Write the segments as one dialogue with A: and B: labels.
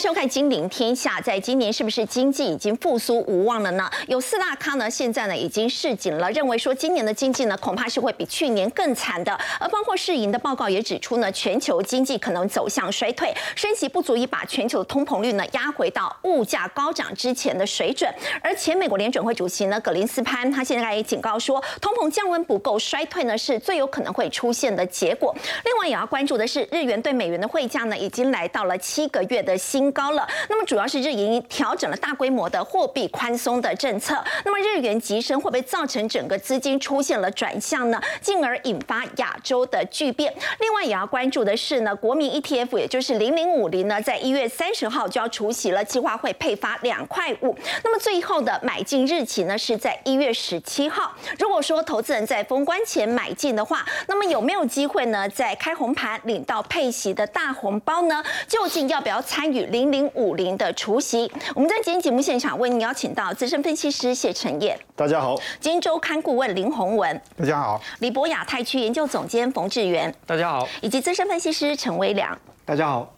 A: 收看《金陵天下》。在今年，是不是经济已经复苏无望了呢？有四大咖呢，现在呢已经示警了，认为说今年的经济呢恐怕是会比去年更惨的。而包括世银的报告也指出呢，全球经济可能走向衰退，升息不足以把全球的通膨率呢压回到物价高涨之前的水准。而前美国联准会主席呢，格林斯潘他现在也警告说，通膨降温不够，衰退呢是最有可能会出现的结果。另外也要关注的是，日元对美元的汇价呢已经来到了七个月的新高了。那么主要是日银调整了大规模的货币宽松的政策。那么日元急升会不会造成整个资金出现了转向呢？进而引发亚洲的巨变。另外也要关注的是呢，国民 ETF 也就是零零五零呢，在一月三十号就要出席了计划会配发两块五。那么最后的买进日期呢是在一月十七号。如果说投资人在封关前买进的话，那么有没有机会呢？在开红盘领到配息的大红包呢？究竟要不要参与零零五零的除夕？我们在今天节目现场为您邀请到资深分析师谢晨燕，
B: 大家好；
A: 金周刊顾问林宏文，
C: 大家好；
A: 李博雅太区研究总监冯志源，
C: 大家好；
A: 以及资深分析师陈威良，
C: 大家好。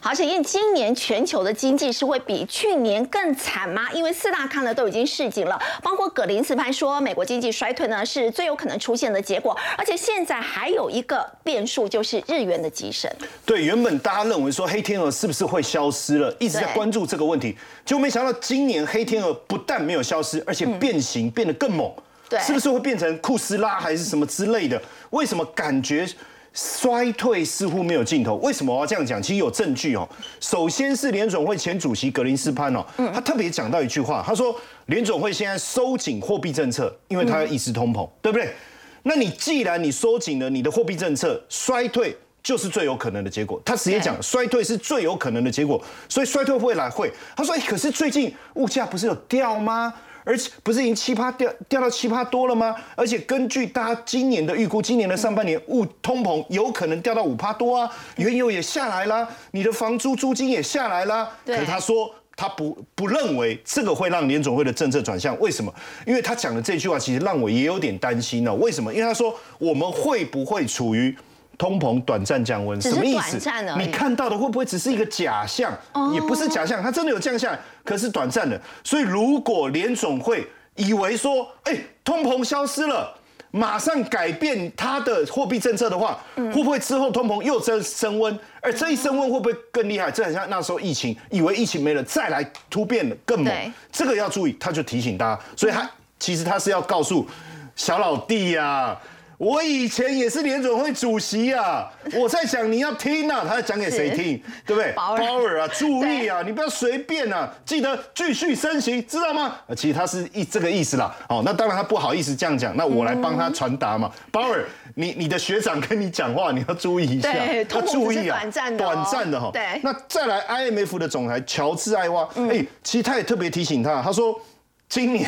A: 好，沈燕，今年全球的经济是会比去年更惨吗？因为四大咖呢都已经示警了，包括葛林斯潘说美国经济衰退呢是最有可能出现的结果，而且现在还有一个变数就是日元的急升。
B: 对，原本大家认为说黑天鹅是不是会消失了，一直在关注这个问题，结果没想到今年黑天鹅不但没有消失，而且变形变得更猛。
A: 对，
B: 是不是会变成库斯拉还是什么之类的？为什么感觉？衰退似乎没有尽头，为什么我要这样讲？其实有证据哦。首先是联总会前主席格林斯潘哦，他特别讲到一句话，他说联总会现在收紧货币政策，因为他要抑制通膨，对不对？那你既然你收紧了你的货币政策，衰退就是最有可能的结果。他直接讲衰退是最有可能的结果，所以衰退会来会。他说，可是最近物价不是有掉吗？而且不是已经七趴掉掉到七趴多了吗？而且根据大家今年的预估，今年的上半年物通膨有可能掉到五趴多啊，原油也下来啦，你的房租租金也下来啦。可是他说他不不认为这个会让联总会的政策转向，为什么？因为他讲的这句话其实让我也有点担心呢。为什么？因为他说我们会不会处于？通膨短暂降温，
A: 什么意思？
B: 你看到的会不会只是一个假象？也不是假象，它真的有降下来，可是短暂的。所以如果联总会以为说，哎，通膨消失了，马上改变它的货币政策的话，会不会之后通膨又增升温？而这一升温会不会更厉害？这很像那时候疫情，以为疫情没了，再来突变的更猛。这个要注意，他就提醒大家。所以他其实他是要告诉小老弟呀。我以前也是联准会主席啊，我在想你要听啊，他在讲给谁听，对不对？
A: 鲍
B: 尔啊，注意啊，你不要随便啊，记得继续升息，知道吗？其实他是一这个意思啦。哦，那当然他不好意思这样讲，那我来帮他传达嘛。鲍尔，你你的学长跟你讲话，你要注意一下，
A: 要注意啊，短暂的，
B: 短暂的哈。
A: 对。
B: 那再来，IMF 的总裁乔治艾娃，哎，其实他也特别提醒他，他说今年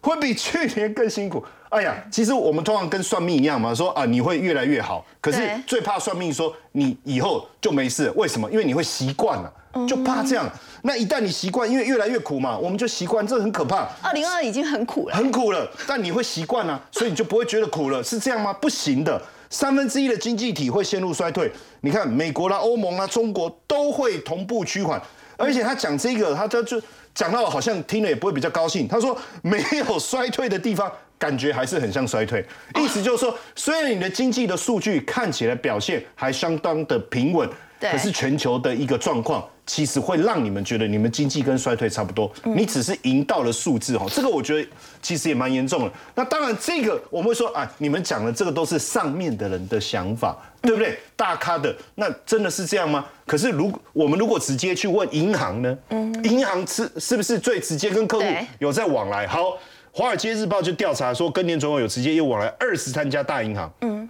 B: 会比去年更辛苦。哎呀，其实我们通常跟算命一样嘛，说啊你会越来越好，可是最怕算命说你以后就没事，为什么？因为你会习惯了，就怕这样。那一旦你习惯，因为越来越苦嘛，我们就习惯，这很可怕。
A: 二零二已经很苦了，
B: 很苦了，但你会习惯啊，所以你就不会觉得苦了，是这样吗？不行的，三分之一的经济体会陷入衰退。你看美国啦、欧盟啦、中国都会同步趋缓，而且他讲这个，他他就讲到好像听了也不会比较高兴。他说没有衰退的地方。感觉还是很像衰退，意思就是说，虽然你的经济的数据看起来表现还相当的平稳，可是全球的一个状况其实会让你们觉得你们经济跟衰退差不多，你只是赢到了数字哈，这个我觉得其实也蛮严重的。那当然，这个我们会说啊，你们讲的这个都是上面的人的想法，对不对？大咖的那真的是这样吗？可是如我们如果直接去问银行呢？嗯，银行是是不是最直接跟客户有在往来？好。华尔街日报就调查说，跟年总有有直接业务往来二十三家大银行，嗯，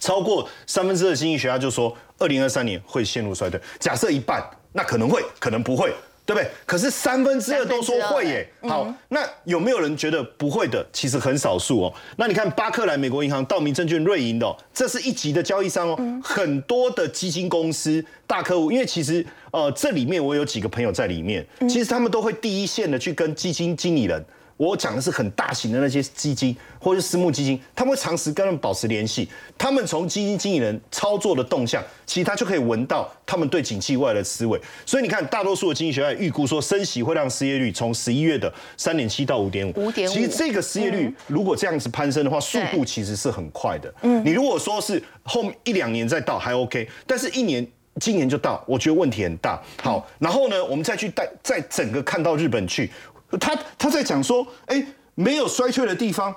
B: 超过三分之二的经济学家就说，二零二三年会陷入衰退。假设一半，那可能会，可能不会，对不对？可是三分之二都说会耶。好，那有没有人觉得不会的？其实很少数哦。那你看巴克莱美国银行、道明证券、瑞银的，这是一级的交易商哦。很多的基金公司大客户，因为其实呃这里面我有几个朋友在里面，其实他们都会第一线的去跟基金经理人。我讲的是很大型的那些基金或者是私募基金，他们会长时跟他们保持联系，他们从基金经理人操作的动向，其实他就可以闻到他们对景气未来的思维。所以你看，大多数的经济学家预估说，升息会让失业率从十一月的三点七到五点五。
A: 五点五。
B: 其实这个失业率如果这样子攀升的话，速度其实是很快的。嗯。你如果说是后一两年再到还 OK，但是一年。今年就到，我觉得问题很大。好，然后呢，我们再去带，再整个看到日本去，他他在讲说，哎，没有衰退的地方，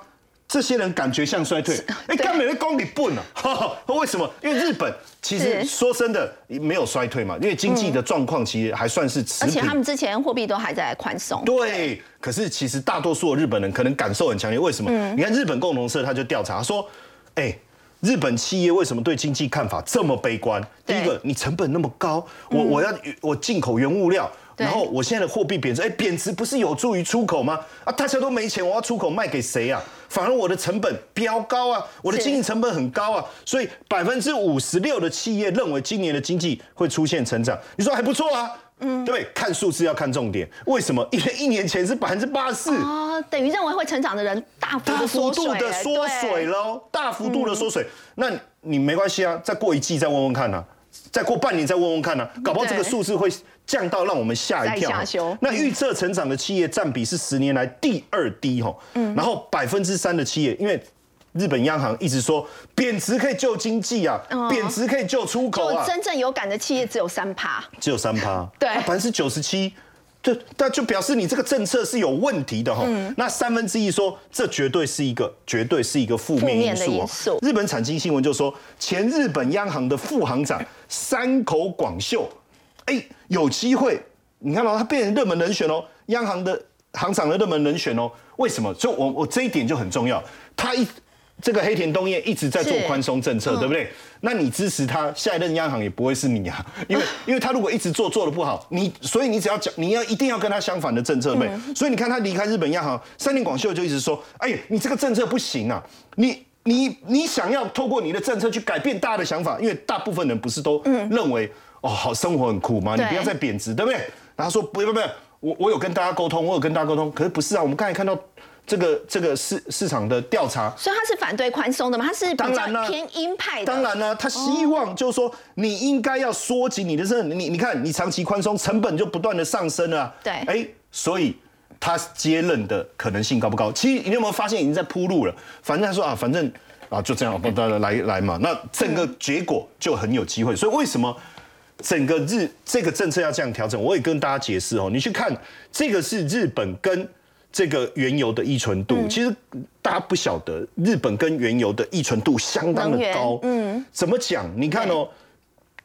B: 这些人感觉像衰退。哎，根本的公里笨啊！为什么？因为日本其实说真的没有衰退嘛，因为经济的状况其实还算是持
A: 平。而且他们之前货币都还在宽松。
B: 对，可是其实大多数的日本人可能感受很强烈。为什么？你看日本共同社他就调查说，哎。日本企业为什么对经济看法这么悲观？第一个，你成本那么高，我我要我进口原物料，然后我现在的货币贬值，哎，贬值不是有助于出口吗？啊，大家都没钱，我要出口卖给谁啊？反而我的成本飙高啊，我的经营成本很高啊，所以百分之五十六的企业认为今年的经济会出现成长，你说还不错啊？嗯，对，看数字要看重点。为什么？因为一年前是百分之八十四
A: 啊，等于认为会成长的人大幅度
B: 的缩水喽，大幅度的缩水。那你没关系啊，再过一季再问问看呐，再过半年再问问看呐，搞不好这个数字会降到让我们吓一跳。那预测成长的企业占比是十年来第二低哈，嗯，然后百分之三的企业，因为。日本央行一直说贬值可以救经济啊，贬值可以救出口啊。
A: 真正有感的企业只有三趴，
B: 只有三趴。
A: 对，
B: 百分之九十七，就那就表示你这个政策是有问题的哈。那三分之一说这绝对是一个，绝对是一个负面因素。日本产经新闻就说，前日本央行的副行长山口广秀，哎，有机会，你看到他变成热门人选哦，央行的行长的热门人选哦。为什么？就我我这一点就很重要，他一。这个黑田东彦一直在做宽松政策，对不对？那你支持他，下一任央行也不会是你啊，因为因为他如果一直做做的不好，你所以你只要讲，你要一定要跟他相反的政策对？所以你看他离开日本央行，三菱广秀就一直说，哎，你这个政策不行啊，你你你想要透过你的政策去改变大家的想法，因为大部分人不是都认为哦，好生活很苦嘛？你不要再贬值，对不对？然后说不不不，我我有跟大家沟通，我有跟大家沟通，可是不是啊，我们刚才看到。这个这个市市场的调查，
A: 所以他是反对宽松的嘛？他是比较偏鹰派的。
B: 当然呢，他希望就是说，你应该要缩紧你的政，你你看，你长期宽松，成本就不断的上升了。
A: 对，
B: 哎，所以他接任的可能性高不高？其实你有没有发现已经在铺路了？反正他说啊，反正啊就这样，来来嘛，那整个结果就很有机会。所以为什么整个日这个政策要这样调整？我也跟大家解释哦，你去看这个是日本跟。这个原油的依存度，其实大家不晓得，日本跟原油的依存度相当的高。嗯，怎么讲？你看哦，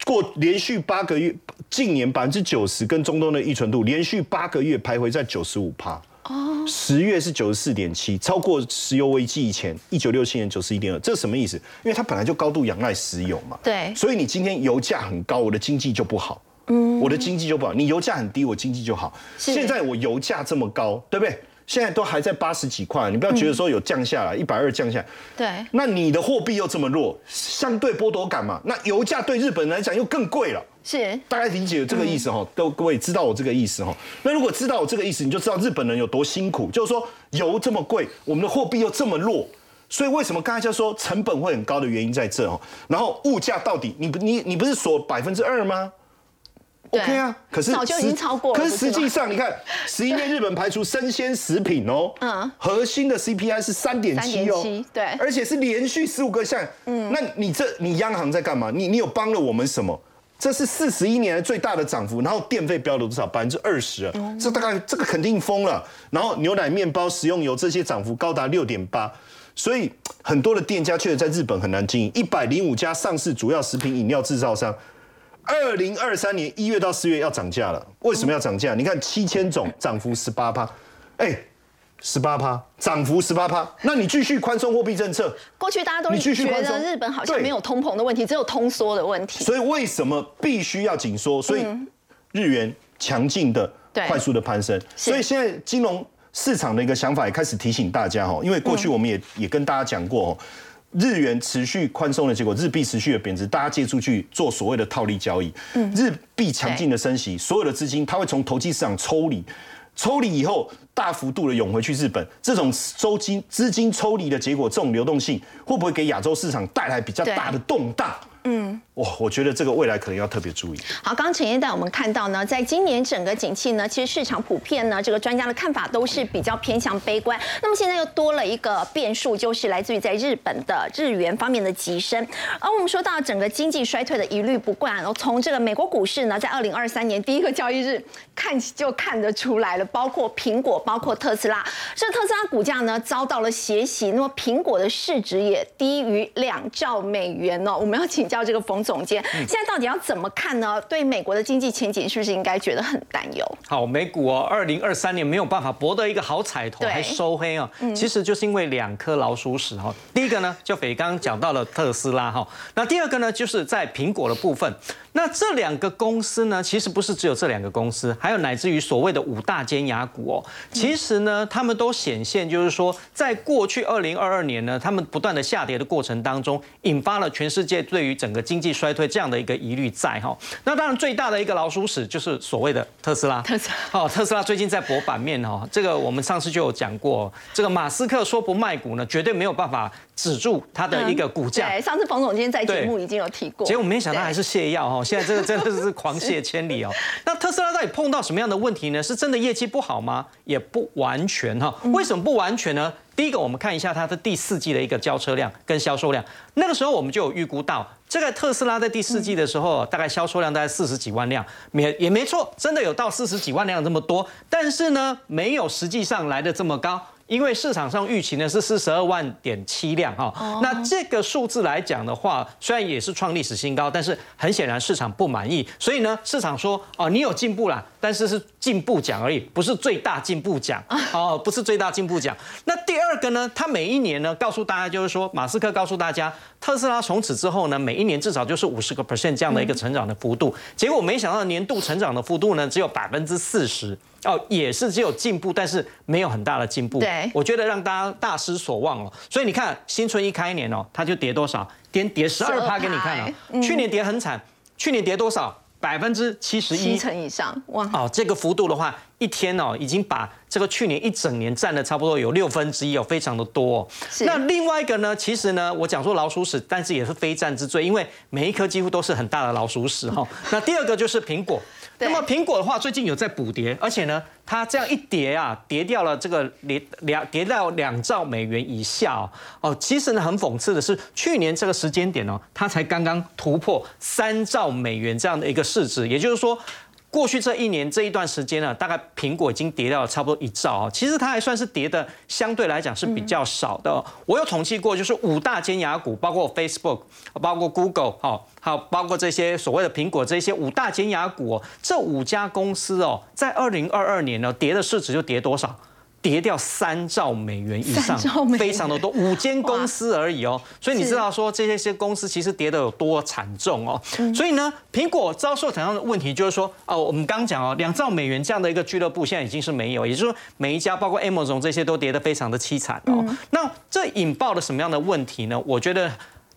B: 过连续八个月，近年百分之九十跟中东的依存度，连续八个月徘徊在九十五趴。哦，十月是九十四点七，超过石油危机以前一九六七年九十一点二。这什么意思？因为它本来就高度仰赖石油嘛。
A: 对。
B: 所以你今天油价很高，我的经济就不好。嗯。我的经济就不好。你油价很低，我经济就好。现在我油价这么高，对不对？现在都还在八十几块，你不要觉得说有降下来，一百二降下来。
A: 对。
B: 那你的货币又这么弱，相对剥夺感嘛？那油价对日本人来讲又更贵了。
A: 是。
B: 大概理解这个意思哈，都各位知道我这个意思哈。那如果知道我这个意思，你就知道日本人有多辛苦。就是说油这么贵，我们的货币又这么弱，所以为什么刚才就说成本会很高的原因在这哦。然后物价到底，你不你你不是说百分之二吗？OK 啊，可是
A: 早就已经超过
B: 了。可是实际上，你看十一月日本排除生鲜食品哦，嗯，核心的 CPI 是三点七哦，
A: 对，
B: 而且是连续十五个项。嗯，那你这你央行在干嘛？你你有帮了我们什么？这是四十一年来最大的涨幅，然后电费飙了多少？百分之二十啊，这大概这个肯定疯了。然后牛奶、面包、食用油这些涨幅高达六点八，所以很多的店家确实在日本很难经营。一百零五家上市主要食品饮料制造商。二零二三年一月到四月要涨价了，为什么要涨价？你看七千种涨幅十八趴，哎，十八趴涨幅十八趴，那你继续宽松货币政策？
A: 过去大家都觉得日本好像没有通膨的问题，只有通缩的问题。
B: 所以为什么必须要紧缩？所以日元强劲的、快速的攀升。所以现在金融市场的一个想法也开始提醒大家哦，因为过去我们也也跟大家讲过哦。日元持续宽松的结果，日币持续的贬值，大家借出去做所谓的套利交易。日币强劲的升息，所有的资金它会从投机市场抽离，抽离以后大幅度的涌回去日本，这种收金资金抽离的结果，这种流动性会不会给亚洲市场带来比较大的动荡？嗯，哇，我觉得这个未来可能要特别注意。
A: 好，刚刚陈燕带我们看到呢，在今年整个景气呢，其实市场普遍呢，这个专家的看法都是比较偏向悲观。那么现在又多了一个变数，就是来自于在日本的日元方面的急升。而我们说到整个经济衰退的疑虑不断，然后从这个美国股市呢，在二零二三年第一个交易日看就看得出来了，包括苹果，包括特斯拉，这特斯拉股价呢遭到了斜袭，那么苹果的市值也低于两兆美元哦。我们要请教。到这个冯总监，现在到底要怎么看呢？对美国的经济前景，是不是应该觉得很担忧？
C: 好，美股哦，二零二三年没有办法博得一个好彩头，还收黑哦。其实就是因为两颗老鼠屎哈。第一个呢，就斐刚刚讲到了特斯拉哈。那第二个呢，就是在苹果的部分。那这两个公司呢，其实不是只有这两个公司，还有乃至于所谓的五大尖牙股哦。其实呢，他们都显现就是说，在过去二零二二年呢，他们不断的下跌的过程当中，引发了全世界对于整个经济衰退这样的一个疑虑在哈。那当然最大的一个老鼠屎就是所谓的特斯拉。
A: 特斯拉
C: 哦，特斯拉最近在博版面哈，这个我们上次就有讲过，这个马斯克说不卖股呢，绝对没有办法止住它的一个股价。
A: 对，上次冯总监在节目已经有提过。
C: 结果没想到还是泻药哈。现在这个真的是狂泻千里哦。那特斯拉到底碰到什么样的问题呢？是真的业绩不好吗？也不完全哈。为什么不完全呢？第一个，我们看一下它的第四季的一个交车量跟销售量。那个时候我们就有预估到，这个特斯拉在第四季的时候，大概销售量大概四十几万辆，没也没错，真的有到四十几万辆这么多。但是呢，没有实际上来的这么高。因为市场上预期呢是四十二万点七辆哈，那这个数字来讲的话，虽然也是创历史新高，但是很显然市场不满意，所以呢，市场说哦，你有进步啦，但是是进步奖而已，不是最大进步奖 哦，不是最大进步奖。那第二个呢，他每一年呢告诉大家就是说，马斯克告诉大家，特斯拉从此之后呢，每一年至少就是五十个 percent 这样的一个成长的幅度，结果没想到年度成长的幅度呢只有百分之四十。哦，也是只有进步，但是没有很大的进步。
A: 对，
C: 我觉得让大家大失所望哦。所以你看，新春一开年哦，它就跌多少？跌跌十二趴给你看哦。去年跌很惨，去年跌多少？百分之七十一，
A: 七成以上。哇！
C: 哦，这个幅度的话，一天哦，已经把这个去年一整年占了差不多有六分之一哦，非常的多。那另外一个呢，其实呢，我讲说老鼠屎，但是也是非战之罪，因为每一颗几乎都是很大的老鼠屎哈。那第二个就是苹果。那么苹果的话，最近有在补跌，而且呢，它这样一跌啊，跌掉了这个两两跌到两兆美元以下哦。哦，其实呢，很讽刺的是，去年这个时间点哦，它才刚刚突破三兆美元这样的一个市值，也就是说。过去这一年这一段时间呢，大概苹果已经跌掉了差不多一兆啊。其实它还算是跌的相对来讲是比较少的。我有统计过，就是五大尖牙股，包括 Facebook、包括 Google，好，好，包括这些所谓的苹果这些五大尖牙股，这五家公司哦，在二零二二年呢，跌的市值就跌多少？跌掉三兆美元以上，非常的多，五间公司而已哦。所以你知道说这些些公司其实跌的有多惨重哦。所以呢，苹果遭受怎样的问题？就是说，哦，我们刚讲哦，两兆美元这样的一个俱乐部现在已经是没有，也就是说每一家包括 Amazon 这些都跌得非常的凄惨哦。那这引爆了什么样的问题呢？我觉得。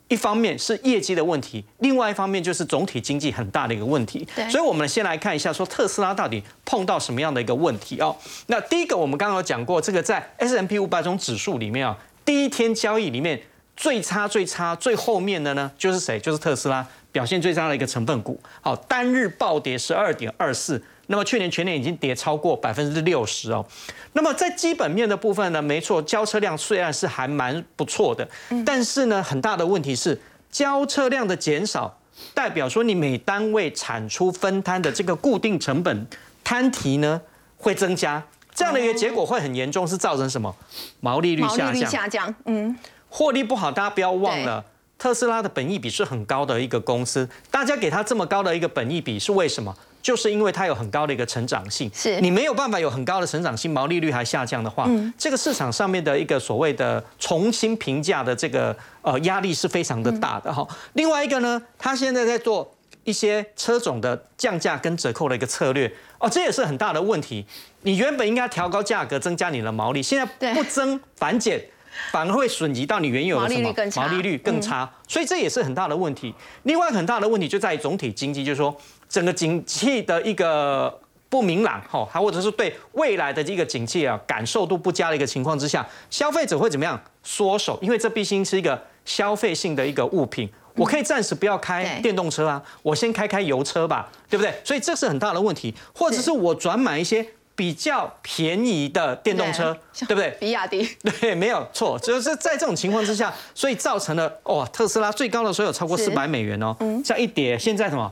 C: 一方面是业绩的问题，另外一方面就是总体经济很大的一个问题。所以我们先来看一下，说特斯拉到底碰到什么样的一个问题哦。那第一个，我们刚刚有讲过，这个在 S M P 五百种指数里面啊，第一天交易里面最差、最差、最后面的呢，就是谁？就是特斯拉表现最差的一个成分股。好，单日暴跌十二点二四。那么去年全年已经跌超过百分之六十哦。那么在基本面的部分呢，没错，交车量虽然是还蛮不错的，但是呢，很大的问题是交车量的减少，代表说你每单位产出分摊的这个固定成本摊提呢会增加，这样的一个结果会很严重，是造成什么？毛利率下降。毛利
A: 率下降，嗯，
C: 获利不好，大家不要忘了，特斯拉的本益比是很高的一个公司，大家给它这么高的一个本益比是为什么？就是因为它有很高的一个成长性，
A: 是
C: 你没有办法有很高的成长性，毛利率还下降的话，这个市场上面的一个所谓的重新评价的这个呃压力是非常的大的哈。另外一个呢，它现在在做一些车种的降价跟折扣的一个策略哦，这也是很大的问题。你原本应该调高价格增加你的毛利，现在不增反减，反而会损及到你原有的什么毛利率更差，所以这也是很大的问题。另外很大的问题就在于总体经济，就是说。整个景气的一个不明朗，哈，还或者是对未来的一个景气啊感受度不佳的一个情况之下，消费者会怎么样缩手？因为这毕竟是一个消费性的一个物品，我可以暂时不要开电动车啊，我先开开油车吧，对不对？所以这是很大的问题，或者是我转买一些比较便宜的电动车，对不对？
A: 比亚迪，
C: 对，没有错，就是在这种情况之下，所以造成了哇，特斯拉最高的时候有超过四百美元哦，像一叠，现在什么？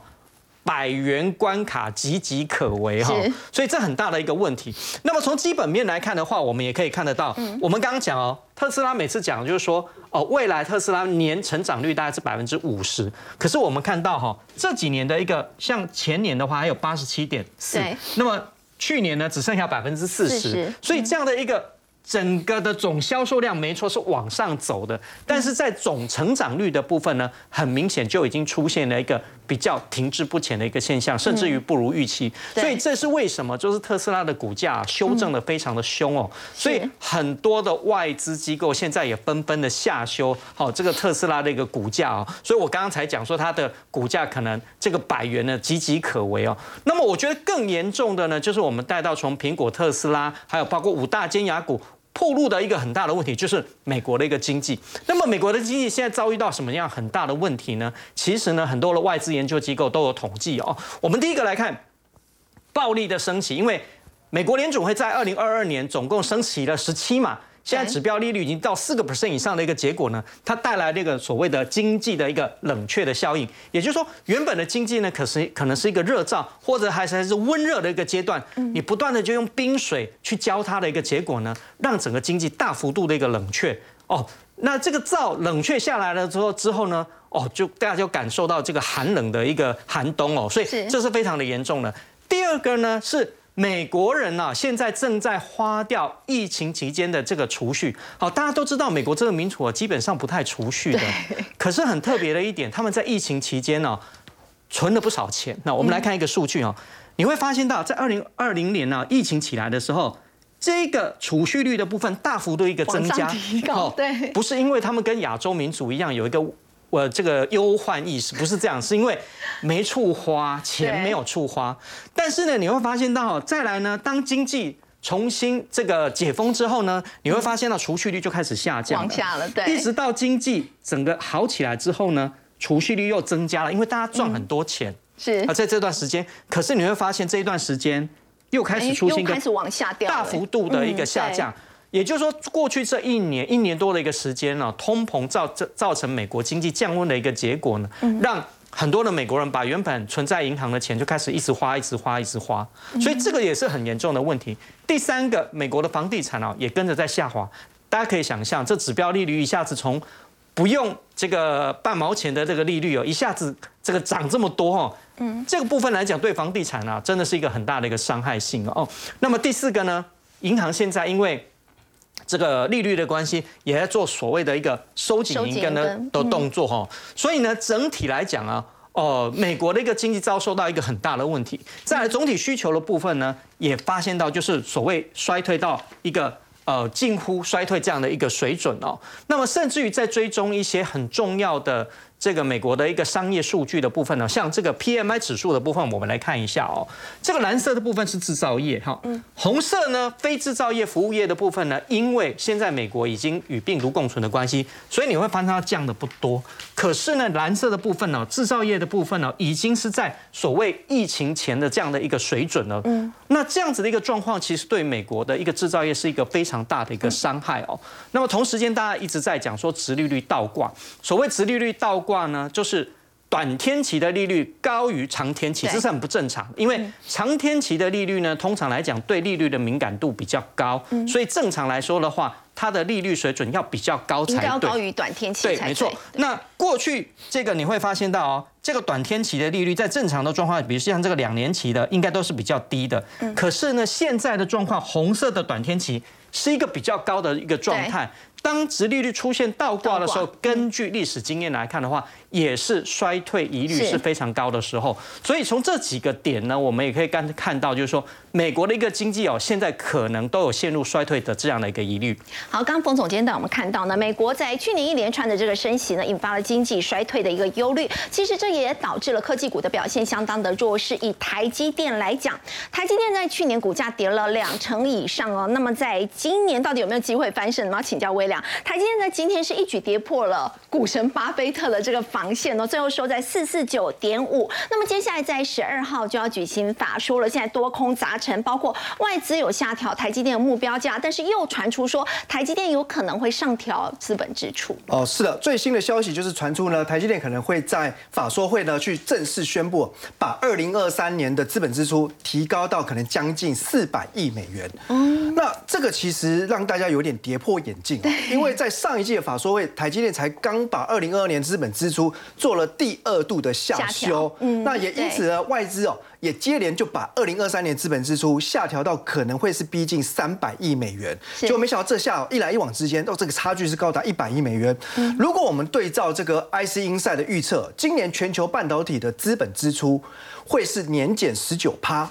C: 百元关卡岌岌可危哈，所以这很大的一个问题。那么从基本面来看的话，我们也可以看得到，我们刚刚讲哦，特斯拉每次讲就是说哦，未来特斯拉年成长率大概是百分之五十，可是我们看到哈，这几年的一个像前年的话还有八十七点四，那么去年呢只剩下百分之四十，所以这样的一个。整个的总销售量没错是往上走的，但是在总成长率的部分呢，很明显就已经出现了一个比较停滞不前的一个现象，甚至于不如预期。所以这是为什么？就是特斯拉的股价修正的非常的凶哦。所以很多的外资机构现在也纷纷的下修好这个特斯拉的一个股价哦。所以我刚刚才讲说它的股价可能这个百元呢岌岌可危哦。那么我觉得更严重的呢，就是我们带到从苹果、特斯拉，还有包括五大尖牙股。暴露的一个很大的问题就是美国的一个经济。那么美国的经济现在遭遇到什么样很大的问题呢？其实呢，很多的外资研究机构都有统计哦。我们第一个来看暴力的升级，因为美国联储会在二零二二年总共升息了十七嘛。现在指标利率已经到四个 percent 以上的一个结果呢，它带来那个所谓的经济的一个冷却的效应，也就是说，原本的经济呢，可是可能是一个热燥或者还是还是温热的一个阶段，你不断的就用冰水去浇它的一个结果呢，让整个经济大幅度的一个冷却哦，那这个燥冷却下来了之后之后呢，哦，就大家就感受到这个寒冷的一个寒冬哦，所以这是非常的严重的。第二个呢是。美国人呢，现在正在花掉疫情期间的这个储蓄。好，大家都知道，美国这个民主啊，基本上不太储蓄的。可是很特别的一点，他们在疫情期间呢，存了不少钱。那我们来看一个数据哦，你会发现到，在二零二零年呢，疫情起来的时候，这个储蓄率的部分大幅度一个增加。
A: 对，
C: 不是因为他们跟亚洲民主一样有一个。我这个忧患意识不是这样，是因为没处花钱，没有处花。但是呢，你会发现到再来呢，当经济重新这个解封之后呢，你会发现到储蓄率就开始下降，
A: 往下了，对。
C: 一直到经济整个好起来之后呢，储蓄率又增加了，因为大家赚很多钱，
A: 是
C: 啊，在这段时间，可是你会发现这一段时间又开始出现一个
A: 开始往下掉，
C: 大幅度的一个下降。也就是说，过去这一年一年多的一个时间呢，通膨造造造成美国经济降温的一个结果呢，让很多的美国人把原本存在银行的钱就开始一直花，一直花，一直花，所以这个也是很严重的问题。第三个，美国的房地产啊也跟着在下滑，大家可以想象，这指标利率一下子从不用这个半毛钱的这个利率哦，一下子这个涨这么多哦，嗯，这个部分来讲对房地产啊真的是一个很大的一个伤害性哦。那么第四个呢，银行现在因为这个利率的关系，也在做所谓的一个收紧银根的的动作哈，所以呢，整体来讲啊，哦，美国的一个经济遭受到一个很大的问题。在总体需求的部分呢，也发现到就是所谓衰退到一个呃近乎衰退这样的一个水准哦。那么甚至于在追踪一些很重要的。这个美国的一个商业数据的部分呢，像这个 PMI 指数的部分，我们来看一下哦。这个蓝色的部分是制造业哈，红色呢非制造业服务业的部分呢，因为现在美国已经与病毒共存的关系，所以你会发现它降的不多。可是呢，蓝色的部分呢，制造业的部分呢，已经是在所谓疫情前的这样的一个水准了。嗯，那这样子的一个状况，其实对美国的一个制造业是一个非常大的一个伤害哦。那么同时间，大家一直在讲说，直利率倒挂，所谓直利率倒。挂呢，就是短天期的利率高于长天期，这是很不正常。因为长天期的利率呢，通常来讲对利率的敏感度比较高，所以正常来说的话，它的利率水准要比较高才
A: 对。高于短天期
C: 对，没错。那过去这个你会发现到哦，这个短天期的利率在正常的状况，比如像这个两年期的，应该都是比较低的。可是呢，现在的状况，红色的短天期是一个比较高的一个状态。当殖利率出现倒挂的时候，根据历史经验来看的话，也是衰退疑虑是非常高的时候。所以从这几个点呢，我们也可以刚看到，就是说美国的一个经济哦，现在可能都有陷入衰退的这样的一个疑虑。
A: 好，刚刚冯总监带我们看到呢，美国在去年一连串的这个升息呢，引发了经济衰退的一个忧虑。其实这也导致了科技股的表现相当的弱势。以台积电来讲，台积电在去年股价跌了两成以上哦。那么在今年到底有没有机会翻身？我们要请教微良。台积电在今天是一举跌破了股神巴菲特的这个防线呢，最后收在四四九点五。那么接下来在十二号就要举行法说了，现在多空杂陈，包括外资有下调台积电的目标价，但是又传出说台积电有可能会上调资本支出。
D: 哦，是的，最新的消息就是传出呢，台积电可能会在法说会呢去正式宣布，把二零二三年的资本支出提高到可能将近四百亿美元。嗯，那这个其实让大家有点跌破眼镜，因为在上一届的法说会，台积电才刚把二零二二年资本支出做了第二度的下修。嗯，那也因此呢，外资哦。也接连就把二零二三年资本支出下调到可能会是逼近三百亿美元，结果没想到这下一来一往之间，哦，这个差距是高达一百亿美元。如果我们对照这个 IC Insight 的预测，今年全球半导体的资本支出会是年减十九趴，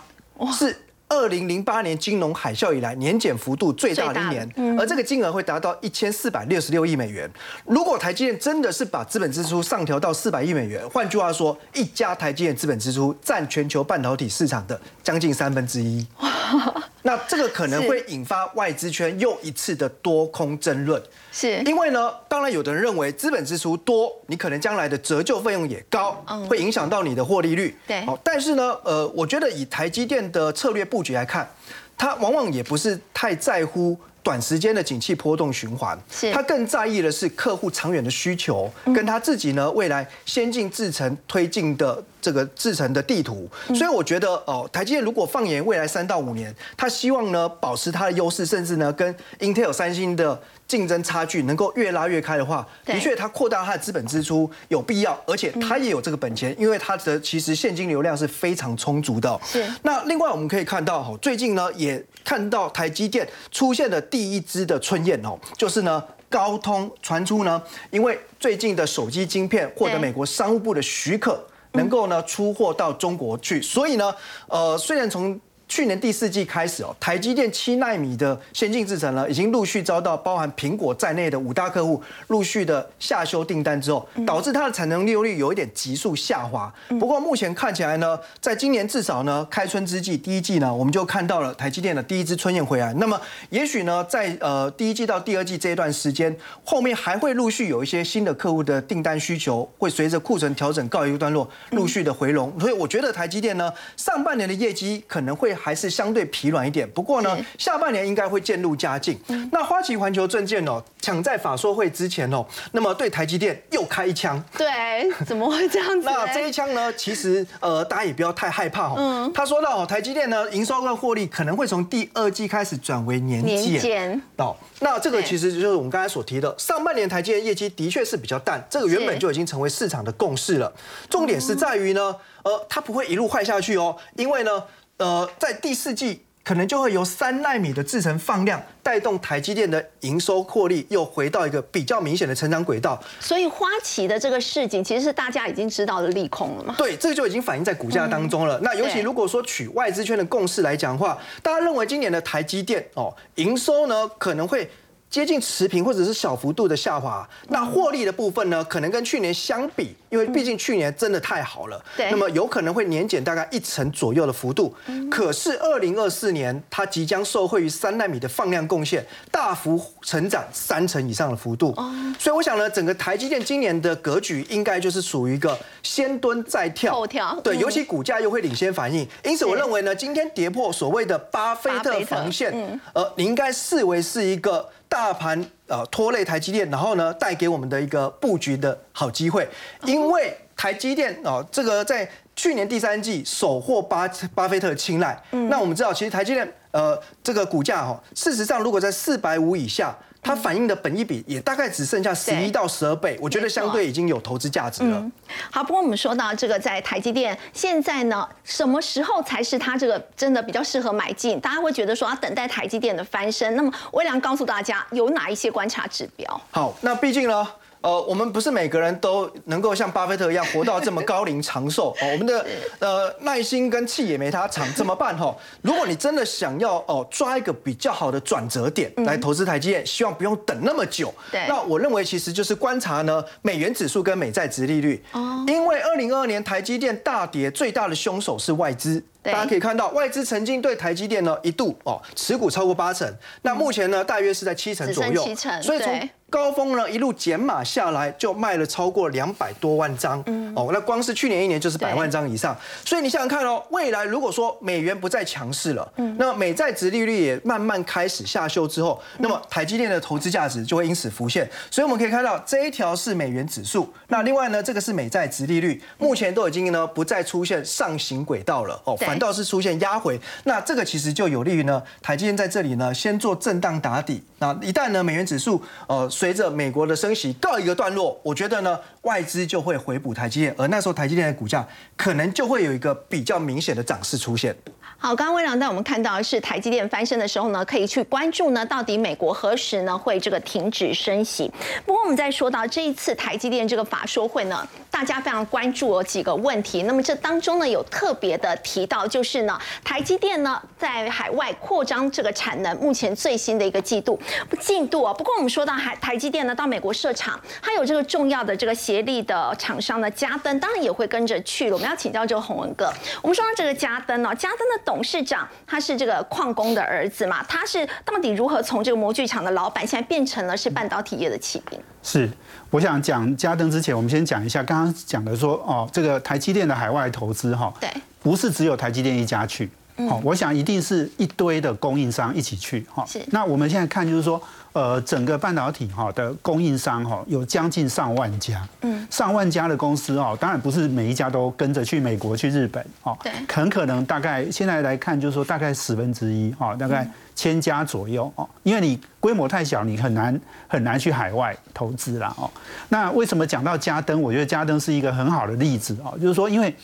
D: 是。二零零八年金融海啸以来年减幅度最大的一年，而这个金额会达到一千四百六十六亿美元。如果台积电真的是把资本支出上调到四百亿美元，换句话说，一家台积电资本支出占全球半导体市场的将近三分之一。那这个可能会引发外资圈又一次的多空争论，
A: 是
D: 因为呢，当然有的人认为资本支出多，你可能将来的折旧费用也高，会影响到你的获利率。
A: 对，好，
D: 但是呢，呃，我觉得以台积电的策略布局来看，它往往也不是太在乎。短时间的景气波动循环，他更在意的是客户长远的需求，跟他自己呢未来先进制程推进的这个制程的地图。所以我觉得哦，台积电如果放眼未来三到五年，他希望呢保持它的优势，甚至呢跟 Intel、三星的。竞争差距能够越拉越开的话，的确，它扩大它的资本支出有必要，而且它也有这个本钱，因为它的其实现金流量是非常充足的。
A: 是。
D: 那另外我们可以看到，哈，最近呢也看到台积电出现的第一支的春燕哦，就是呢高通传出呢，因为最近的手机晶片获得美国商务部的许可，能够呢出货到中国去，所以呢，呃，虽然从去年第四季开始哦，台积电七纳米的先进制程呢，已经陆续遭到包含苹果在内的五大客户陆续的下修订单之后，导致它的产能利用率有一点急速下滑。不过目前看起来呢，在今年至少呢开春之际，第一季呢，我们就看到了台积电的第一支春燕回来。那么也许呢，在呃第一季到第二季这一段时间，后面还会陆续有一些新的客户的订单需求，会随着库存调整告一个段落，陆续的回笼。所以我觉得台积电呢，上半年的业绩可能会。还是相对疲软一点，不过呢，下半年应该会渐入佳境。那花旗环球证券哦，抢在法说会之前哦，那么对台积电又开一枪。
A: 对，怎么会这样子？
D: 那这一枪呢，其实呃，大家也不要太害怕哦。他说到台积电呢，营收跟获利可能会从第二季开始转为年减。哦，那这个其实就是我们刚才所提的，上半年台积电业绩的确是比较淡，这个原本就已经成为市场的共识了。重点是在于呢，呃，它不会一路坏下去哦，因为呢。呃，在第四季可能就会由三纳米的制程放量，带动台积电的营收获利又回到一个比较明显的成长轨道。
A: 所以花旗的这个市景其实是大家已经知道的利空了嘛？
D: 对，这个就已经反映在股价当中了。那尤其如果说取外资圈的共识来讲的话，大家认为今年的台积电哦，营收呢可能会。接近持平或者是小幅度的下滑，那获利的部分呢，可能跟去年相比，因为毕竟去年真的太好了，
A: 对，
D: 那么有可能会年减大概一成左右的幅度。可是二零二四年，它即将受惠于三纳米的放量贡献，大幅成长三成以上的幅度。所以我想呢，整个台积电今年的格局应该就是属于一个先蹲再跳，
A: 后跳，
D: 对，尤其股价又会领先反应。因此我认为呢，今天跌破所谓的巴菲特防线，呃，你应该视为是一个。大盘呃拖累台积电，然后呢带给我们的一个布局的好机会，因为台积电哦这个在去年第三季首获巴巴菲特的青睐，那我们知道其实台积电呃这个股价哈，事实上如果在四百五以下。它反映的本益比也大概只剩下十一到十二倍，我觉得相对已经有投资价值了。
A: 好，不过我们说到这个，在台积电现在呢，什么时候才是它这个真的比较适合买进？大家会觉得说要等待台积电的翻身。那么微良告诉大家有哪一些观察指标？
D: 好，那毕竟呢。呃，我们不是每个人都能够像巴菲特一样活到这么高龄长寿 哦。我们的呃耐心跟气也没他长，怎么办哈？如果你真的想要哦抓一个比较好的转折点来投资台积电，希望不用等那么久。
A: 对。
D: 那我认为其实就是观察呢美元指数跟美债值利率。哦。因为二零二二年台积电大跌，最大的凶手是外资。大家可以看到，外资曾经对台积电呢一度哦持股超过八成，那目前呢大约是在七成左右。所以从高峰呢一路减码下来，就卖了超过两百多万张。嗯，哦，那光是去年一年就是百万张以上。所以你想想看哦，未来如果说美元不再强势了，嗯，那美债值利率也慢慢开始下修之后，那么台积电的投资价值就会因此浮现。所以我们可以看到这一条是美元指数，那另外呢这个是美债值利率，目前都已经呢不再出现上行轨道了，哦，反倒是出现压回。那这个其实就有利于呢台积电在这里呢先做震荡打底。那一旦呢美元指数呃。随着美国的升息告一个段落，我觉得呢，外资就会回补台积电，而那时候台积电的股价可能就会有一个比较明显的涨势出现。
A: 好，刚刚魏良带我们看到是台积电翻身的时候呢，可以去关注呢，到底美国何时呢会这个停止升息？不过我们在说到这一次台积电这个法说会呢，大家非常关注有几个问题。那么这当中呢有特别的提到，就是呢台积电呢在海外扩张这个产能，目前最新的一个季度进度啊。不过我们说到海台积电呢到美国设厂，它有这个重要的这个协力的厂商呢，嘉登当然也会跟着去了。我们要请教这个洪文哥，我们说到这个嘉登哦，嘉登的。董事长他是这个矿工的儿子嘛？他是到底如何从这个模具厂的老板，现在变成了是半导体业的骑兵？
E: 是，我想讲嘉登之前，我们先讲一下刚刚讲的说哦，这个台积电的海外投资哈，
A: 对，
E: 不是只有台积电一家去，好，我想一定是一堆的供应商一起去哈。
A: 是，
E: 那我们现在看就是说。呃，整个半导体哈的供应商哈有将近上万家，嗯，上万家的公司哦，当然不是每一家都跟着去美国去日本哦，
A: 对，
E: 很可能大概现在来看就是说大概十分之一哈，大概千家左右哦，因为你规模太小，你很难很难去海外投资啦哦。那为什么讲到嘉登？我觉得嘉登是一个很好的例子哦，就是说因为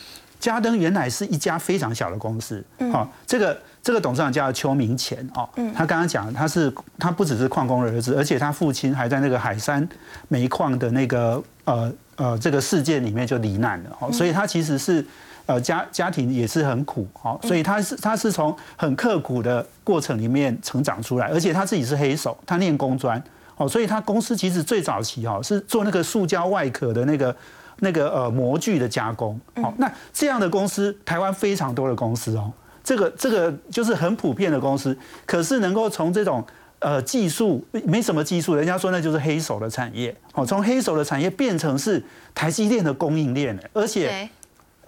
E: 嘉登原来是一家非常小的公司，好，这个。这个董事长叫邱明乾哦，他刚刚讲他是他不只是矿工的儿子，而且他父亲还在那个海山煤矿的那个呃呃这个事件里面就罹难了哦，所以他其实是呃家家庭也是很苦哦，所以他是他是从很刻苦的过程里面成长出来，而且他自己是黑手，他念工专哦，所以他公司其实最早期哦是做那个塑胶外壳的那个那个呃模具的加工，好，那这样的公司台湾非常多的公司哦。这个这个就是很普遍的公司，可是能够从这种呃技术没什么技术，人家说那就是黑手的产业，哦，从黑手的产业变成是台积电的供应链。而且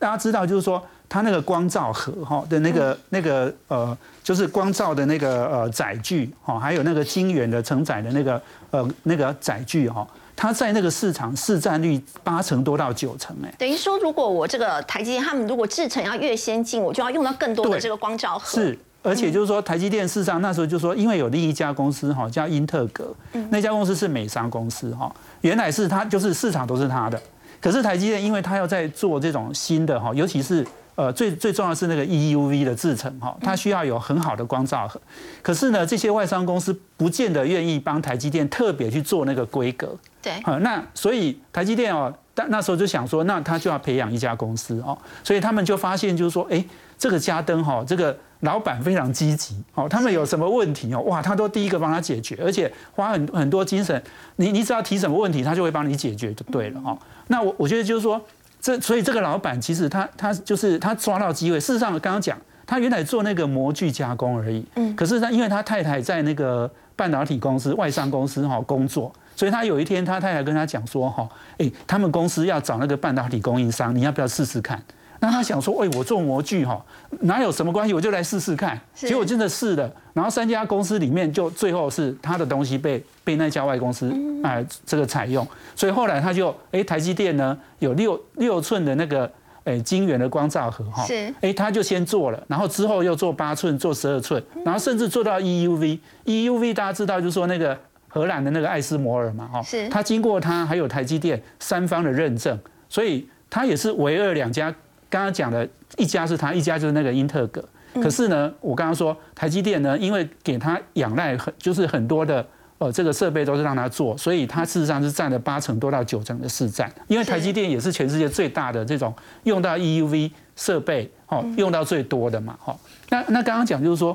E: 大家知道就是说它那个光照盒哈的那个那个呃就是光照的那个呃载具哈，还有那个晶圆的承载的那个呃那个载具哈。它在那个市场市占率八成多到九成，哎，
A: 等于说，如果我这个台积电他们如果制程要越先进，我就要用到更多的这个光照盒。
E: 是，而且就是说，台积电事实上那时候就说，因为有另一家公司哈叫英特格，那家公司是美商公司哈，原来是它就是市场都是它的，可是台积电因为它要在做这种新的哈，尤其是。呃，最最重要是那个 EUV 的制程哈，它需要有很好的光照盒。可是呢，这些外商公司不见得愿意帮台积电特别去做那个规格。
A: 对。
E: 啊，那所以台积电哦，但那时候就想说，那他就要培养一家公司哦，所以他们就发现就是说，哎，这个嘉登哈，这个老板非常积极哦，他们有什么问题哦，哇，他都第一个帮他解决，而且花很很多精神，你你只要提什么问题，他就会帮你解决就对了哦。那我我觉得就是说。这所以这个老板其实他他就是他抓到机会。事实上，刚刚讲他原来做那个模具加工而已。嗯。可是他因为他太太在那个半导体公司外商公司哈工作，所以他有一天他太太跟他讲说哈，哎，他们公司要找那个半导体供应商，你要不要试试看？那他想说，哎，我做模具哈，哪有什么关系？我就来试试看。结果真的试了，然后三家公司里面，就最后是他的东西被被那家外公司哎这个采用。所以后来他就哎台积电呢有六六寸的那个哎晶圆的光照盒哈，哎他就先做了，然后之后又做八寸，做十二寸，然后甚至做到 EUV，EUV 大家知道就是说那个荷兰的那个艾斯摩尔嘛哈，
A: 是，
E: 他经过他还有台积电三方的认证，所以他也是唯二两家。刚刚讲的一家是他，一家就是那个英特格。可是呢，我刚刚说台积电呢，因为给他仰赖很就是很多的。呃这个设备都是让他做，所以他事实上是占了八成多到九成的市占。因为台积电也是全世界最大的这种用到 EUV 设备哦，用到最多的嘛，哈。那那刚刚讲就是说，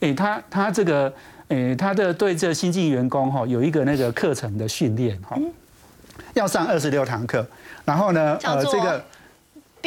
E: 诶，他他这个诶，他的对这新进员工哈有一个那个课程的训练哈，要上二十六堂课，然后呢，
A: 呃，这个。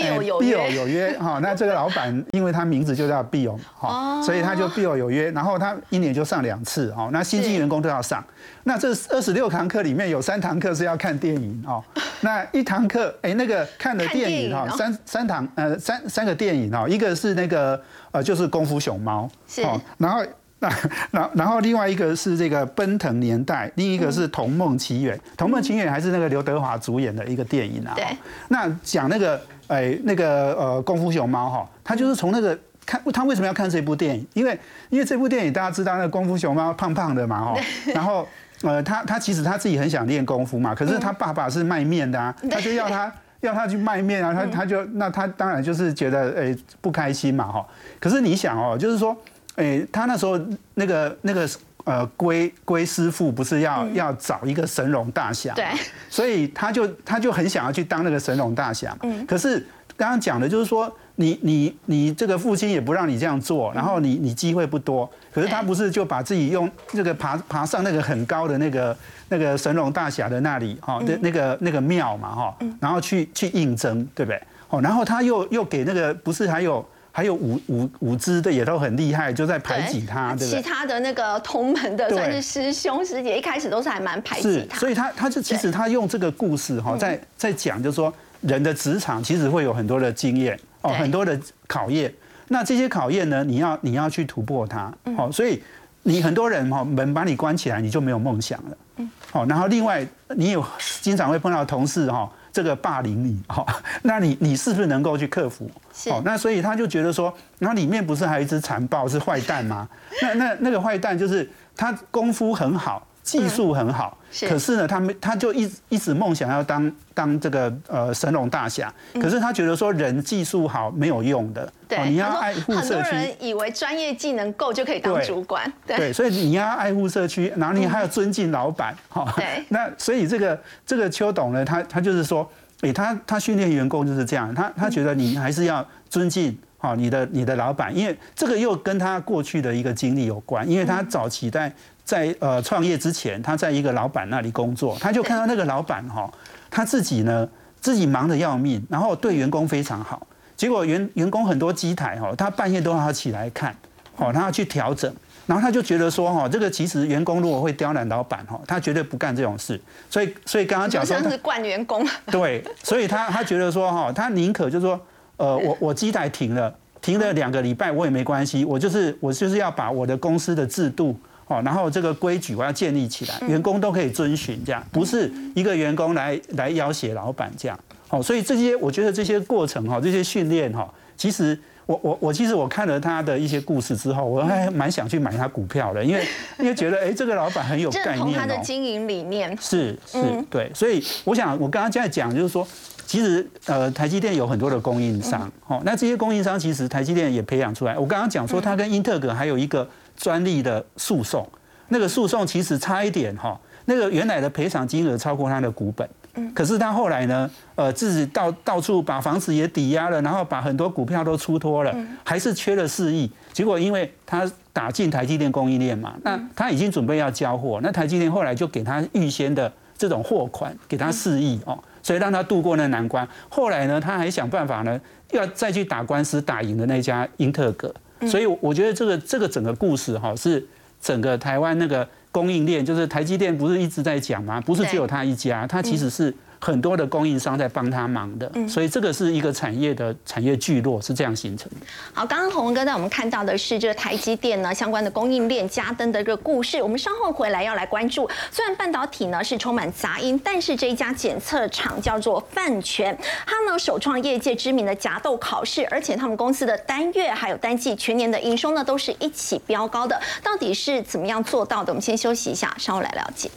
A: 必有有约，必有
E: 有约哈。那这个老板，因为他名字就叫必有哈，所以他就必有有约。然后他一年就上两次哦。那新进员工都要上。那这二十六堂课里面有三堂课是要看电影哦。那一堂课，哎，那个看的电影哈，三三堂呃三三个电影哦，一个是那个呃就是功夫熊猫，
A: 是。
E: 然后那然然后另外一个是这个奔腾年代，另一个是童梦奇缘。童梦奇缘还是那个刘德华主演的一个电影啊。
A: 对。
E: 那讲那个。哎，那个呃，功夫熊猫哈，他就是从那个看他为什么要看这部电影？因为因为这部电影大家知道，那个功夫熊猫胖胖的嘛哈，然后呃，他他其实他自己很想练功夫嘛，可是他爸爸是卖面的啊，他就要他要他去卖面啊，他他就那他当然就是觉得哎不开心嘛哈。可是你想哦，就是说哎，他那时候那个那个。呃，龟龟师傅不是要要找一个神龙大侠，
A: 对，
E: 所以他就他就很想要去当那个神龙大侠。嗯，可是刚刚讲的就是说，你你你这个父亲也不让你这样做，然后你你机会不多。可是他不是就把自己用这个爬爬上那个很高的那个那个神龙大侠的那里哈的那个那个庙嘛哈，然后去去应征，对不对？哦，然后他又又给那个不是还有。还有五五五支的也都很厉害，就在排挤他，对不
A: 对？其他的那个同门的算是师兄师姐，一开始都是还蛮排挤他。
E: 所以他他就其实他用这个故事哈，在在讲，就是说人的职场其实会有很多的经验哦，很多的考验。那这些考验呢，你要你要去突破它。好，所以你很多人哈门把你关起来，你就没有梦想了。嗯。好，然后另外你有经常会碰到同事哈。这个霸凌你，哈，那你你是不是能够去克服？
A: 好，
E: 那所以他就觉得说，那里面不是还有一只残暴是坏蛋吗？那那那个坏蛋就是他功夫很好。技术很好，可是呢，他们他就一一直梦想要当当这个呃神龙大侠，可是他觉得说人技术好没有用的，
A: 对，
E: 你要爱护社区。很
A: 多人以为专业技能够就可以当主管，
E: 对，所以你要爱护社区，然后你还要尊敬老板，
A: 哈，对。
E: 那所以这个这个邱董呢，他他就是说，哎，他他训练员工就是这样，他他觉得你还是要尊敬好你的你的老板，因为这个又跟他过去的一个经历有关，因为他早期在。在呃创业之前，他在一个老板那里工作，他就看到那个老板哈，他自己呢自己忙得要命，然后对员工非常好。结果员员工很多机台哈，他半夜都要起来看，哦，他要去调整，然后他就觉得说哈，这个其实员工如果会刁难老板哈，他绝对不干这种事。所以所以刚刚讲说
A: 是惯员工。
E: 对，所以他他觉得说哈，他宁可就是说呃我我机台停了停了两个礼拜我也没关系，我就是我就是要把我的公司的制度。哦，然后这个规矩我要建立起来，员工都可以遵循，这样不是一个员工来来要挟老板这样。哦，所以这些我觉得这些过程哈，这些训练哈，其实我我我其实我看了他的一些故事之后，我还蛮想去买他股票的，因为因为觉得哎，这个老板很有概念
A: 他的经营理念。
E: 是是，对，所以我想我刚刚在讲就是说，其实呃，台积电有很多的供应商，哦，那这些供应商其实台积电也培养出来。我刚刚讲说，他跟英特尔还有一个。专利的诉讼，那个诉讼其实差一点哈，那个原来的赔偿金额超过他的股本，嗯，可是他后来呢，呃，自己到到处把房子也抵押了，然后把很多股票都出脱了，还是缺了四亿。结果因为他打进台积电供应链嘛，那他已经准备要交货，那台积电后来就给他预先的这种货款，给他四亿哦，所以让他度过那难关。后来呢，他还想办法呢，要再去打官司，打赢了那家英特格。所以我觉得这个这个整个故事哈，是整个台湾那个供应链，就是台积电不是一直在讲吗？不是只有他一家，他其实是。很多的供应商在帮他忙的，所以这个是一个产业的产业聚落是这样形成的。
A: 好，刚刚洪文哥带我们看到的是这个台积电呢相关的供应链加灯的这个故事。我们稍后回来要来关注，虽然半导体呢是充满杂音，但是这一家检测厂叫做泛全，它呢首创业界知名的夹豆考试，而且他们公司的单月还有单季全年的营收呢都是一起飙高的，到底是怎么样做到的？我们先休息一下，稍后来了解。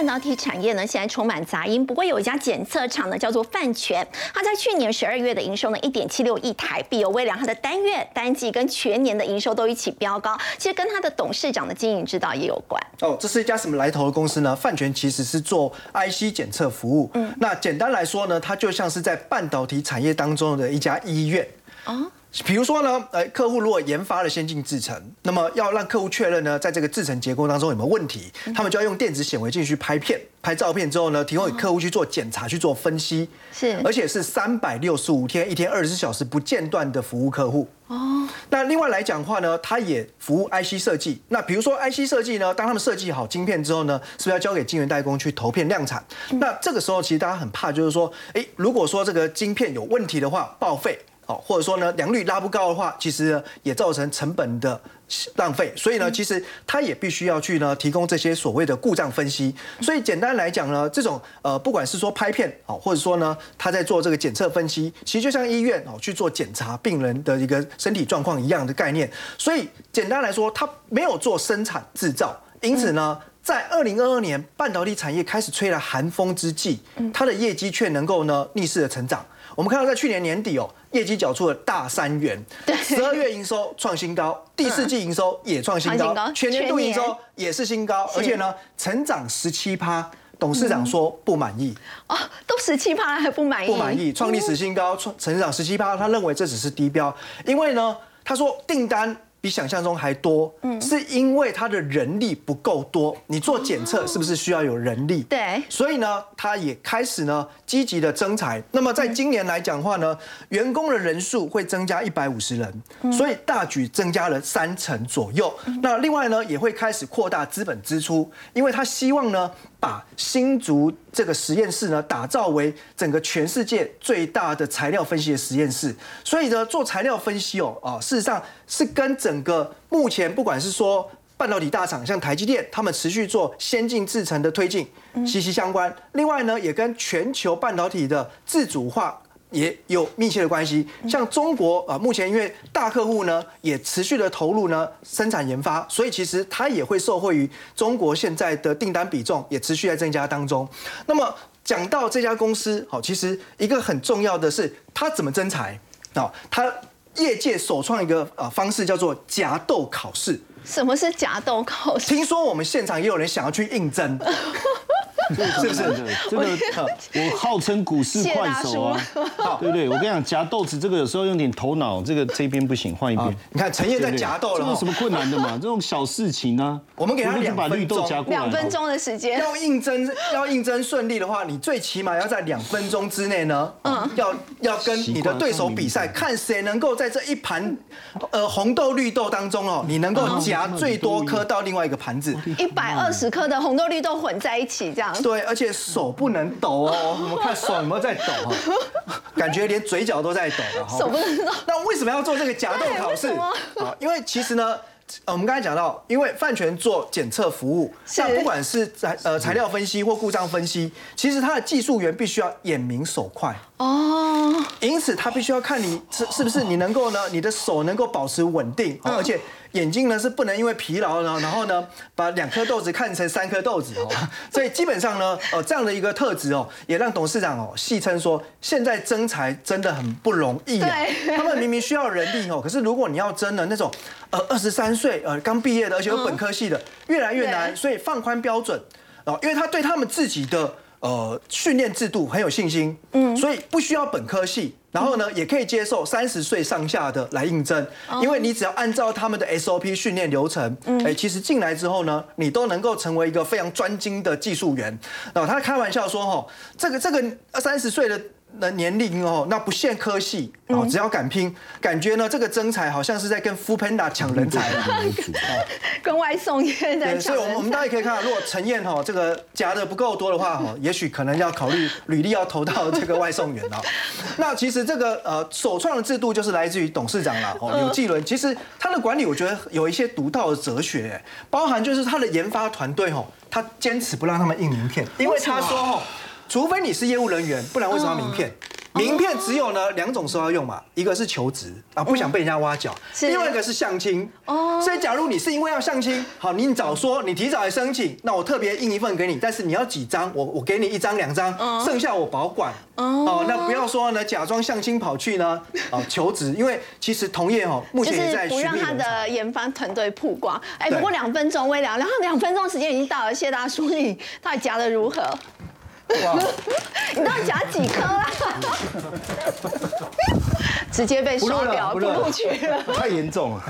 A: 半导体产业呢现在充满杂音，不过有一家检测厂呢叫做泛全，它在去年十二月的营收呢一点七六亿台币，有微量它的单月、单季跟全年的营收都一起飙高，其实跟它的董事长的经营之道也有关。
D: 哦，这是一家什么来头的公司呢？泛全其实是做 IC 检测服务，嗯，那简单来说呢，它就像是在半导体产业当中的一家医院。哦。比如说呢，哎，客户如果研发了先进制程，那么要让客户确认呢，在这个制程结构当中有没有问题，他们就要用电子显微镜去拍片、拍照片之后呢，提供给客户去做检查、去做分析，
A: 是，
D: 而且是三百六十五天、一天二十四小时不间断的服务客户。哦，那另外来讲的话呢，它也服务 IC 设计。那比如说 IC 设计呢，当他们设计好晶片之后呢，是不是要交给晶圆代工去投片量产？那这个时候其实大家很怕，就是说，哎，如果说这个晶片有问题的话，报废。或者说呢，良率拉不高的话，其实也造成成本的浪费。所以呢，其实它也必须要去呢提供这些所谓的故障分析。所以简单来讲呢，这种呃，不管是说拍片哦，或者说呢，他在做这个检测分析，其实就像医院哦去做检查病人的一个身体状况一样的概念。所以简单来说，它没有做生产制造，因此呢，在二零二二年半导体产业开始吹了寒风之际，它的业绩却能够呢逆势的成长。我们看到在去年年底哦，业绩缴出了大三元，十二月营收创新高，第四季营收也创新高，全年度营收也是新高，而且呢，成长十七趴。董事长说不满意
A: 哦，都十七趴还不满意？
D: 不满意，创历史新高，创成长十七趴，他认为这只是低标，因为呢，他说订单。比想象中还多，嗯，是因为他的人力不够多。你做检测是不是需要有人力？
A: 对，
D: 所以呢，他也开始呢积极的增财。那么在今年来讲话呢，员工的人数会增加一百五十人，所以大举增加了三成左右。那另外呢，也会开始扩大资本支出，因为他希望呢。把新竹这个实验室呢打造为整个全世界最大的材料分析的实验室，所以呢做材料分析哦啊，事实上是跟整个目前不管是说半导体大厂像台积电，他们持续做先进制程的推进息息相关。另外呢，也跟全球半导体的自主化。也有密切的关系，像中国啊，目前因为大客户呢也持续的投入呢生产研发，所以其实它也会受惠于中国现在的订单比重也持续在增加当中。那么讲到这家公司，好，其实一个很重要的是它怎么增财啊？它业界首创一个呃方式叫做夹豆考试。
A: 什么是夹豆考试？
D: 听说我们现场也有人想要去应征。是不是？
B: 这个我号称股市快手啊，对不对？我跟你讲，夹豆子这个有时候用点头脑，这个这边不行，换一边。
D: 你看陈烨在夹豆了，
B: 这有什么困难的嘛？这种小事情呢，
D: 我们给他两分钟，
A: 两分钟的时间。
D: 要应征要应征顺利的话，你最起码要在两分钟之内呢，嗯，要要跟你的对手比赛，看谁能够在这一盘呃红豆绿豆当中哦，你能够夹最多颗到另外一个盘子，
A: 一百二十颗的红豆绿豆混在一起这样。
D: 对，而且手不能抖哦，我们看手有没有在抖啊？感觉连嘴角都在抖
A: 了。手不能抖。
D: 那为什么要做这个夹豆考试？啊，因为其实呢，呃，我们刚才讲到，因为范全做检测服务，那不管是材呃材料分析或故障分析，其实它的技术员必须要眼明手快。哦，因此他必须要看你是是不是你能够呢，你的手能够保持稳定，而且眼睛呢是不能因为疲劳呢，然后呢把两颗豆子看成三颗豆子哦。所以基本上呢，呃这样的一个特质哦，也让董事长哦戏称说，现在增财真的很不容易啊。他们明明需要人力哦，可是如果你要争的那种呃二十三岁呃刚毕业的，而且有本科系的，越来越难。所以放宽标准哦，因为他对他们自己的。呃，训练制度很有信心，嗯，所以不需要本科系，然后呢，也可以接受三十岁上下的来应征，因为你只要按照他们的 SOP 训练流程，哎，其实进来之后呢，你都能够成为一个非常专精的技术员。然后他开玩笑说，哈，这个这个三十岁的。的年龄哦，那不限科系哦，只要敢拼，感觉呢，这个征才好像是在跟 f o o Panda 抢人才
A: 跟外送员在抢。
D: 所以，我们我们大家可以看到，如果陈燕哈这个夹的不够多的话哈，也许可能要考虑履历要投到这个外送员哦。那其实这个呃首创的制度就是来自于董事长啦哦，柳继伦。其实他的管理我觉得有一些独到的哲学，包含就是他的研发团队哦，他坚持不让他们印名片，因为他说哈。除非你是业务人员，不然为什么要名片？名片只有呢两种时候要用嘛，一个是求职啊，不想被人家挖角；另外一个是相亲。哦，所以假如你是因为要相亲，好，你早说，你提早来申请，那我特别印一份给你，但是你要几张，我我给你一张两张，剩下我保管。哦，那不要说呢，假装相亲跑去呢，哦 求职，因为其实同业哦目前也在
A: 不让他的研发团队曝光。哎，不过两分钟微聊，然后两分钟时间已经到了，谢大叔，你到底夹的如何？你到底夹几颗啦？直接被刷掉，不录取了，
B: 太严重了，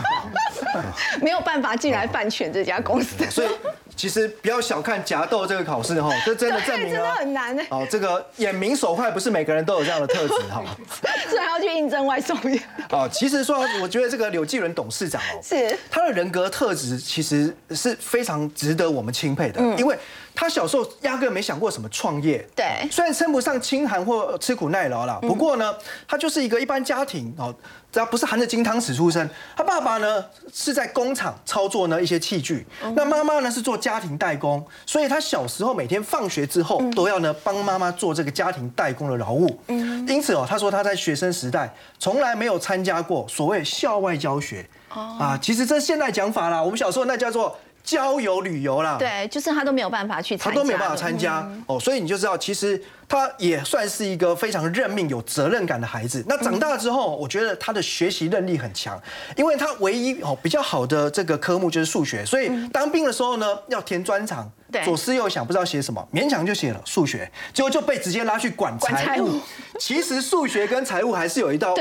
A: 没有办法进来饭圈这家公司。
D: 所以其实不要小看夹豆这个考试哈，这真的证明
A: 真的很难呢。
D: 哦，这个眼明手快不是每个人都有这样的特质哈，
A: 所以还要去应征外送员。
D: 哦，其实说，我觉得这个柳继伦董事长哦，
A: 是
D: 他的人格特质其实是非常值得我们钦佩的，因为。他小时候压根没想过什么创业，
A: 对，
D: 虽然称不上清寒或吃苦耐劳啦，不过呢，他就是一个一般家庭哦，只要不是含着金汤匙出生。他爸爸呢是在工厂操作呢一些器具，那妈妈呢是做家庭代工，所以他小时候每天放学之后都要呢帮妈妈做这个家庭代工的劳务。嗯，因此哦，他说他在学生时代从来没有参加过所谓校外教学。哦，啊，其实这现代讲法啦，我们小时候那叫做。郊游旅游啦，
A: 对，就是他都没有办法去，
D: 他都没有办法参加哦，所以你就知道，其实他也算是一个非常认命、有责任感的孩子。那长大之后，我觉得他的学习能力很强，因为他唯一哦比较好的这个科目就是数学，所以当兵的时候呢，要填专长，左思右想不知道写什么，勉强就写了数学，结果就被直接拉去管财务。其实数学跟财务还是有一道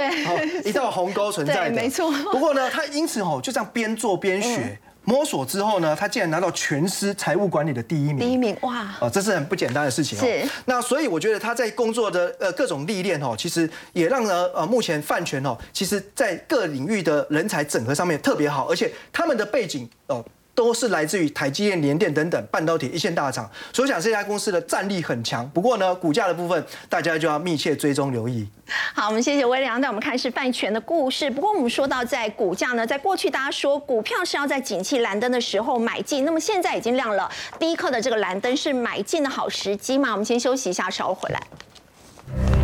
D: 一道鸿沟存在的，
A: 没错。
D: 不过呢，他因此哦就这样边做边学。摸索之后呢，他竟然拿到全师财务管理的第一名。
A: 第一名哇！
D: 啊，这是很不简单的事情
A: 哦。是。
D: 那所以我觉得他在工作的呃各种历练哦，其实也让呢呃目前范权哦，其实在各领域的人才整合上面特别好，而且他们的背景哦。都是来自于台积电、联电等等半导体一线大厂，所以想这家公司的战力很强。不过呢，股价的部分大家就要密切追踪留意。
A: 好，我们谢谢威廉带我们看是范权的故事。不过我们说到在股价呢，在过去大家说股票是要在景气蓝灯的时候买进，那么现在已经亮了第一颗的这个蓝灯，是买进的好时机吗？我们先休息一下，稍后回来。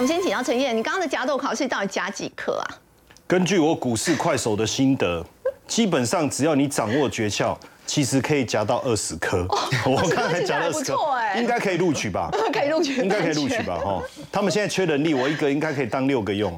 A: 我们先请教陈燕，你刚刚的夹豆考试到底夹几颗啊？
B: 根据我股市快手的心得，基本上只要你掌握诀窍。其实可以夹到二十颗，
A: 我刚才夹了十颗，
B: 应该可以录取吧？
A: 可以录取，
B: 应该可以录取吧？哈，他们现在缺人力，我一个应该可以当六个用。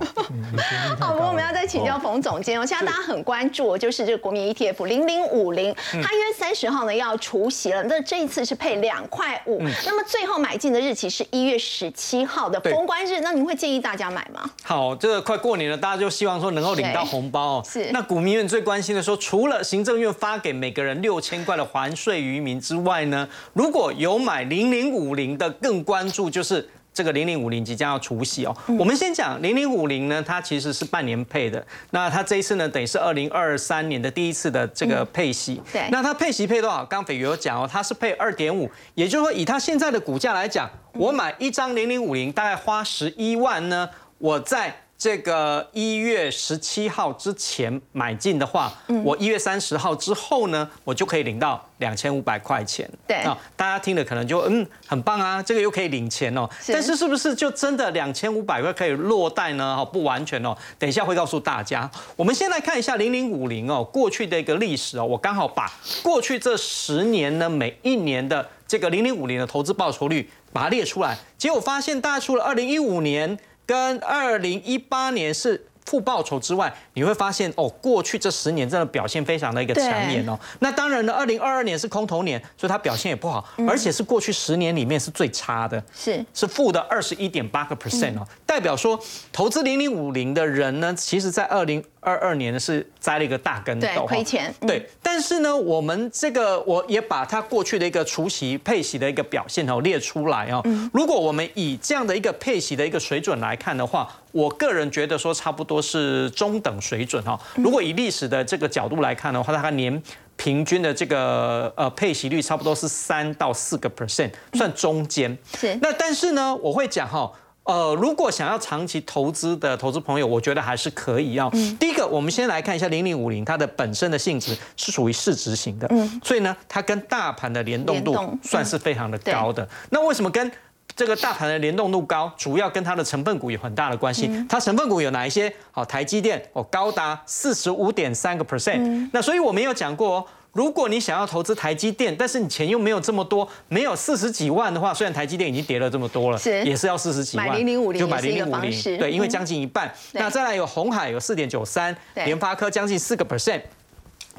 A: 好，我们要再请教冯总监哦。现在大家很关注，就是这个国民 ETF 零零五零，它一月三十号呢要除息了，那这一次是配两块五，那么最后买进的日期是一月十七号的封关日，那您会建议大家买吗？
C: 好，这个快过年了，大家就希望说能够领到红包哦。是。那股民们最关心的说，除了行政院发给每个人六。千块的还税于民之外呢，如果有买零零五零的，更关注就是这个零零五零即将要除息哦。我们先讲零零五零呢，它其实是半年配的，那它这一次呢，等于是二零二三年的第一次的这个配息。
A: 对，
C: 那它配息配多少？刚斐有讲哦，它是配二点五，也就是说以它现在的股价来讲，我买一张零零五零大概花十一万呢，我在。这个一月十七号之前买进的话，我一月三十号之后呢，我就可以领到两千五百块钱。
A: 对啊，
C: 大家听了可能就嗯很棒啊，这个又可以领钱哦。但是是不是就真的两千五百块可以落袋呢？哈，不完全哦。等一下会告诉大家。我们先来看一下零零五零哦，过去的一个历史哦，我刚好把过去这十年呢每一年的这个零零五零的投资报酬率把它列出来，结果发现大概除了二零一五年。跟二零一八年是负报酬之外，你会发现哦，过去这十年真的表现非常的一个抢眼哦。那当然呢，二零二二年是空头年，所以它表现也不好，而且是过去十年里面是最差的，
A: 是
C: 是负的二十一点八个 percent 哦。代表说，投资零零五零的人呢，其实在二零。二二年是栽了一个大跟
A: 斗，对，亏钱。
C: 对，但是呢，我们这个我也把它过去的一个除息配息的一个表现哦列出来哦。如果我们以这样的一个配息的一个水准来看的话，我个人觉得说差不多是中等水准哈。如果以历史的这个角度来看的话，大概年平均的这个呃配息率差不多是三到四个 percent，算中间。
A: 是。
C: 那但是呢，我会讲哈。呃，如果想要长期投资的投资朋友，我觉得还是可以啊。第一个，我们先来看一下零零五零，它的本身的性质是属于市值型的，嗯所以呢，它跟大盘的联动度算是非常的高的。那为什么跟这个大盘的联动度高？主要跟它的成分股有很大的关系。它成分股有哪一些？好，台积电哦，高达四十五点三个 percent。那所以我们有讲过。如果你想要投资台积电，但是你钱又没有这么多，没有四十几万的话，虽然台积电已经跌了这么多了，
A: 是
C: 也是要四十几万，
A: 买零零五零
C: 就买零零五
A: 零，
C: 对，因为将近一半。那再来有红海有四点九三，联发科将近四个 percent，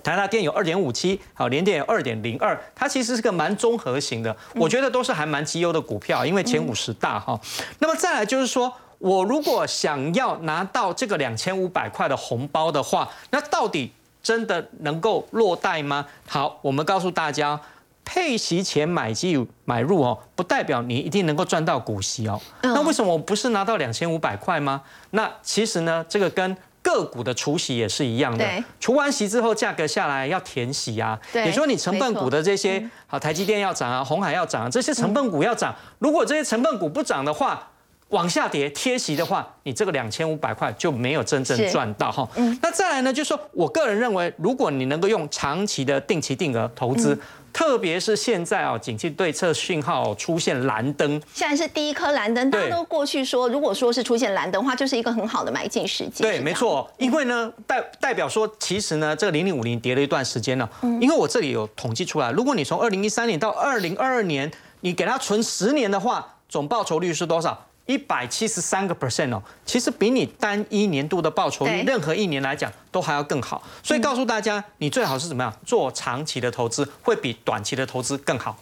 C: 台达电有二点五七，好，联电有二点零二，它其实是个蛮综合型的，我觉得都是还蛮绩优的股票，因为前五十大哈。那么再来就是说，我如果想要拿到这个两千五百块的红包的话，那到底？真的能够落袋吗？好，我们告诉大家，配息前买进买入哦，不代表你一定能够赚到股息哦。那为什么我不是拿到两千五百块吗？那其实呢，这个跟个股的除息也是一样的。除完息之后，价格下来要填息啊。也就是说，你成分股的这些，好，台积电要涨啊，红海要涨，啊这些成分股要涨。如果这些成分股不涨的话，往下跌贴息的话，你这个两千五百块就没有真正赚到哈。那再来呢，就是说我个人认为，如果你能够用长期的定期定额投资，特别是现在啊，景气对策讯号出现蓝灯，
A: 现在是第一颗蓝灯，大家都过去说，如果说是出现蓝灯的话，就是一个很好的买进时机。
C: 对，没错，因为呢代代表说，其实呢这个零零五零跌了一段时间了，因为我这里有统计出来，如果你从二零一三年到二零二二年，你给它存十年的话，总报酬率是多少？一百七十三个 percent 哦，其实比你单一年度的报酬率，任何一年来讲都还要更好。所以告诉大家，你最好是怎么样做长期的投资，会比短期的投资更好。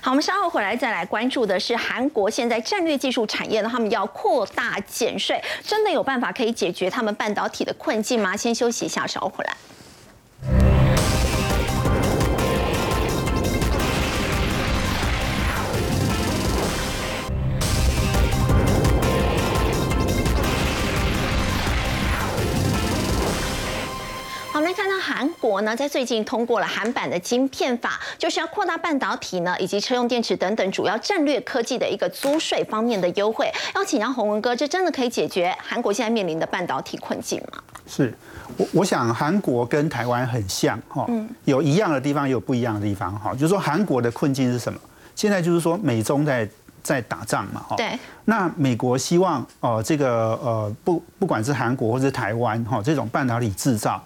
A: 好，我们稍后回来再来关注的是韩国现在战略技术产业呢，他们要扩大减税，真的有办法可以解决他们半导体的困境吗？先休息一下，稍后回来。韩国呢，在最近通过了韩版的晶片法，就是要扩大半导体呢以及车用电池等等主要战略科技的一个租税方面的优惠。要请教洪文哥，这真的可以解决韩国现在面临的半导体困境吗？
E: 是，我我想韩国跟台湾很像哈，有一样的地方，也有不一样的地方哈。就是说韩国的困境是什么？现在就是说美中在在打仗嘛哈。
A: 对。
E: 那美国希望哦，这个呃不不管是韩国或者台湾哈，这种半导体制造。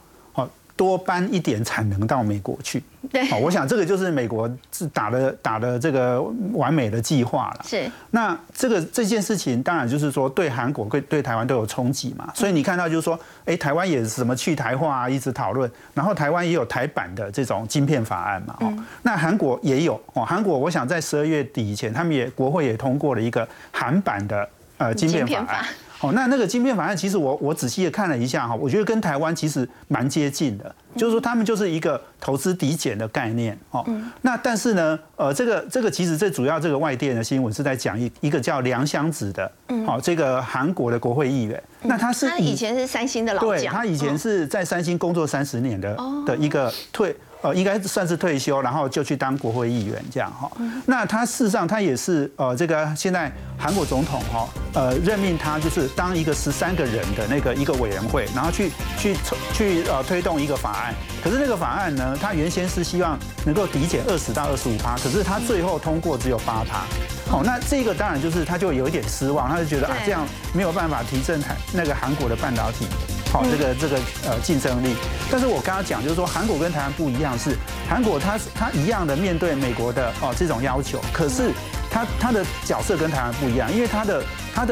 E: 多搬一点产能到美国去，
A: 对，
E: 好，我想这个就是美国是打的打的这个完美的计划了。
A: 是，
E: 那这个这件事情当然就是说对韩国对对台湾都有冲击嘛，所以你看到就是说，哎，台湾也是什么去台化啊，一直讨论，然后台湾也有台版的这种晶片法案嘛，哦，那韩国也有哦，韩国我想在十二月底以前，他们也国会也通过了一个韩版的呃晶片法案。哦，那那个晶片法案，其实我我仔细的看了一下哈，我觉得跟台湾其实蛮接近的，就是说他们就是一个投资抵减的概念哦。那但是呢，呃，这个这个其实最主要这个外电的新闻是在讲一一个叫梁湘子的，好，这个韩国的国会议员。那他是
A: 他以前是三星的老将，
E: 对，他以前是在三星工作三十年的的一个退。呃，应该算是退休，然后就去当国会议员这样哈。那他事实上他也是呃，这个现在韩国总统哈，呃，任命他就是当一个十三个人的那个一个委员会，然后去去去呃推动一个法案。可是那个法案呢，他原先是希望能够抵减二十到二十五趴，可是他最后通过只有八趴。好，那这个当然就是他就有一点失望，他就觉得啊，这样没有办法提振台那个韩国的半导体。好，这个这个呃竞争力，但是我刚刚讲就是说，韩国跟台湾不一样，是韩国它它一样的面对美国的哦这种要求，可是它它的角色跟台湾不一样，因为它的它的